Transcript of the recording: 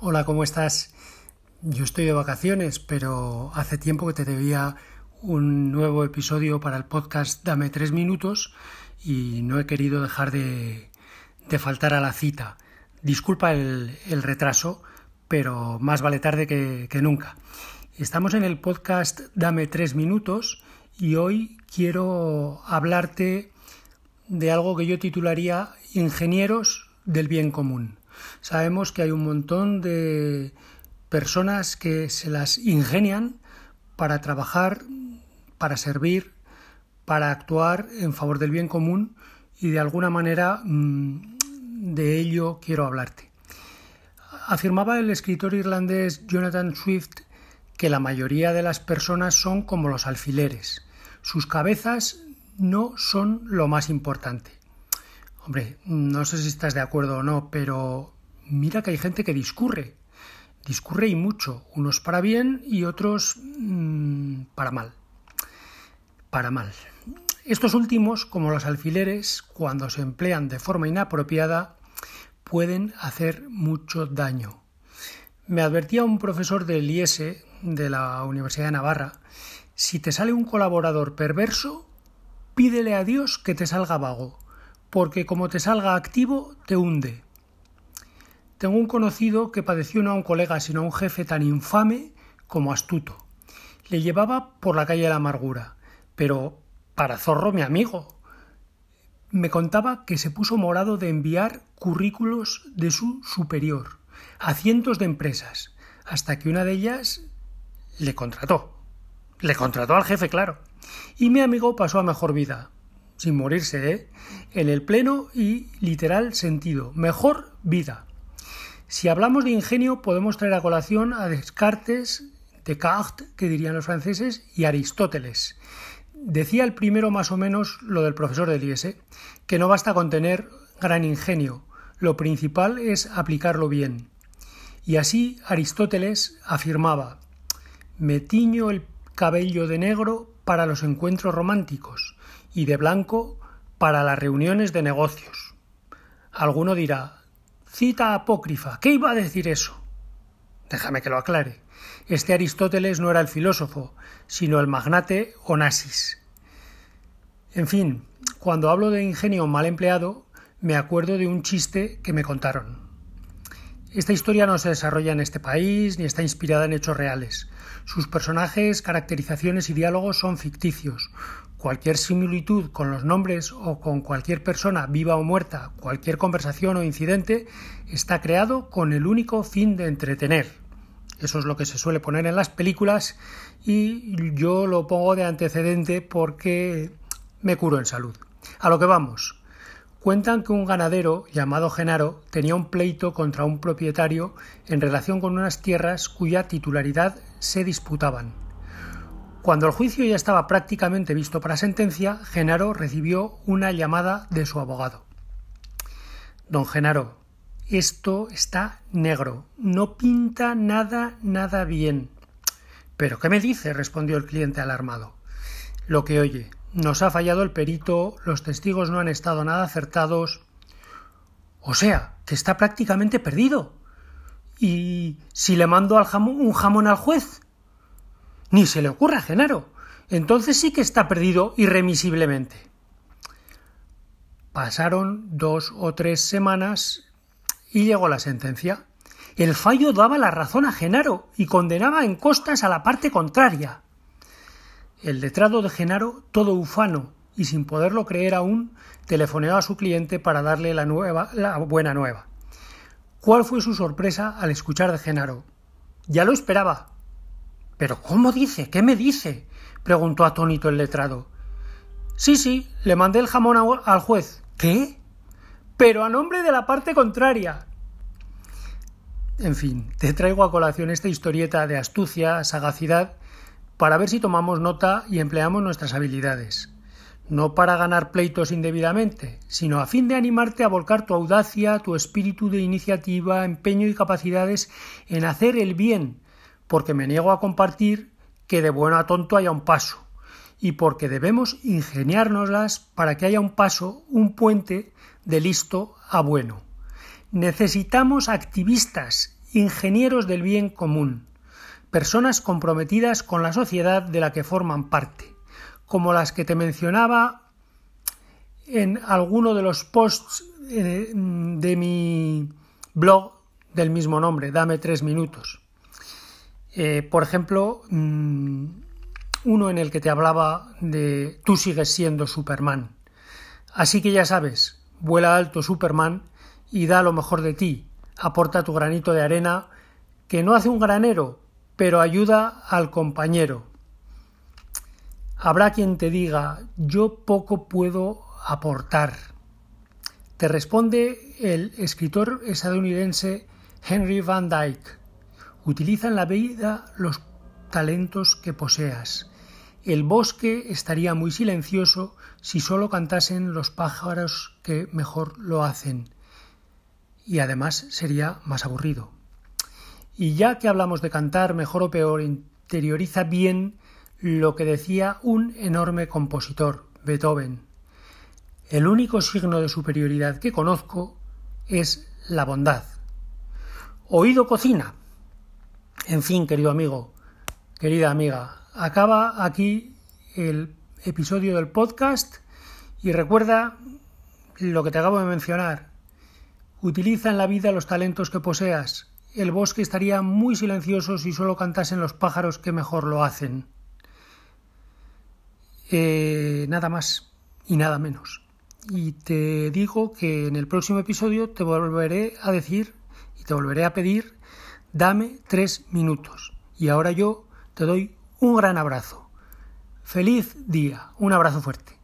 Hola, ¿cómo estás? Yo estoy de vacaciones, pero hace tiempo que te debía un nuevo episodio para el podcast Dame tres minutos y no he querido dejar de, faltar a la cita. Disculpa el, retraso, pero más vale tarde que, que nunca. Estamos en el podcast Dame tres minutos y hoy quiero hablarte de algo que yo titularía Ingenieros del bien común. Sabemos que hay un montón de personas que se las ingenian para trabajar, para servir, para actuar en favor del bien común y de alguna manera mm, de ello quiero hablarte. Afirmaba el escritor irlandés Jonathan Swift que la mayoría de las personas son como los alfileres. Sus cabezas no son lo más importante. Hombre, no sé si estás de acuerdo o no, pero mira que hay gente que discurre. Discurre y mucho, unos para bien y otros mmm, para mal. Para mal. Estos últimos, como los alfileres, cuando se emplean de forma inapropiada, pueden hacer mucho daño. Me advertía un profesor del IES de la Universidad de Navarra, si te sale un colaborador perverso, pídele a Dios que te salga vago, porque como te salga activo, te hunde. Tengo un conocido que padeció no a un colega, sino a un jefe tan infame como astuto. Le llevaba por la calle de la amargura, pero para zorro mi amigo. Me contaba que se puso morado de enviar currículos de su superior a cientos de empresas, hasta que una de ellas le contrató. Le contrató al jefe, claro. Y mi amigo pasó a mejor vida, sin morirse, ¿eh? En el pleno y literal sentido. Mejor vida. Si hablamos de ingenio, podemos traer a colación a Descartes, Descartes, que dirían los franceses, y Aristóteles. Decía el primero más o menos lo del profesor del IES, que no basta con tener gran ingenio, lo principal es aplicarlo bien. Y así Aristóteles afirmaba Me tiño el cabello de negro para los encuentros románticos y de blanco para las reuniones de negocios. Alguno dirá Cita apócrifa. ¿Qué iba a decir eso? Déjame que lo aclare. Este Aristóteles no era el filósofo, sino el magnate Onassis. En fin, cuando hablo de ingenio mal empleado, me acuerdo de un chiste que me contaron. Esta historia no se desarrolla en este país ni está inspirada en hechos reales. Sus personajes, caracterizaciones y diálogos son ficticios, Cualquier similitud con los nombres o con cualquier persona viva o muerta, cualquier conversación o incidente, está creado con el único fin de entretener. Eso es lo que se suele poner en las películas y yo lo pongo de antecedente porque me curo en salud. A lo que vamos. Cuentan que un ganadero llamado Genaro tenía un pleito contra un propietario en relación con unas tierras cuya titularidad se disputaban. Cuando el juicio ya estaba prácticamente visto para sentencia, Genaro recibió una llamada de su abogado. Don Genaro, esto está negro, no pinta nada, nada bien. ¿Pero qué me dice? respondió el cliente alarmado. Lo que oye, nos ha fallado el perito, los testigos no han estado nada acertados. O sea, que está prácticamente perdido. ¿Y si le mando al jamón, un jamón al juez? Ni se le ocurra, Genaro. Entonces sí que está perdido irremisiblemente. Pasaron dos o tres semanas y llegó la sentencia. El fallo daba la razón a Genaro y condenaba en costas a la parte contraria. El letrado de Genaro, todo ufano y sin poderlo creer aún, telefoneó a su cliente para darle la, nueva, la buena nueva. ¿Cuál fue su sorpresa al escuchar de Genaro? Ya lo esperaba. ¿Pero cómo dice? ¿Qué me dice? preguntó atónito el letrado. Sí, sí, le mandé el jamón al juez. ¿Qué? Pero a nombre de la parte contraria. En fin, te traigo a colación esta historieta de astucia, sagacidad, para ver si tomamos nota y empleamos nuestras habilidades. No para ganar pleitos indebidamente, sino a fin de animarte a volcar tu audacia, tu espíritu de iniciativa, empeño y capacidades en hacer el bien, porque me niego a compartir que de bueno a tonto haya un paso, y porque debemos ingeniárnoslas para que haya un paso, un puente de listo a bueno. Necesitamos activistas ingenieros del bien común, personas comprometidas con la sociedad de la que forman parte, como las que te mencionaba en alguno de los posts eh, de mi blog del mismo nombre, dame tres minutos. Eh, por ejemplo, mm, uno en el que te hablaba de tú sigues siendo Superman. Así que ya sabes, vuela alto Superman y da lo mejor de ti, aporta tu granito de arena, que no hace un granero, pero ayuda al compañero. Habrá quien te diga, yo poco puedo aportar. Te responde el escritor estadounidense Henry Van Dyke. Utiliza en la vida los talentos que poseas. El bosque estaría muy silencioso si solo cantasen los pájaros que mejor lo hacen. Y además sería más aburrido. Y ya que hablamos de cantar mejor o peor, interioriza bien lo que decía un enorme compositor, Beethoven. El único signo de superioridad que conozco es la bondad. Oído cocina. En fin, querido amigo, querida amiga, acaba aquí el episodio del podcast y recuerda lo que te acabo de mencionar. Utiliza en la vida los talentos que poseas. El bosque estaría muy silencioso si solo cantasen los pájaros que mejor lo hacen. Eh, nada más y nada menos. Y te digo que en el próximo episodio te volveré a decir y te volveré a pedir Dame tres minutos. Y ahora yo te doy un gran abrazo. Feliz día. Un abrazo fuerte.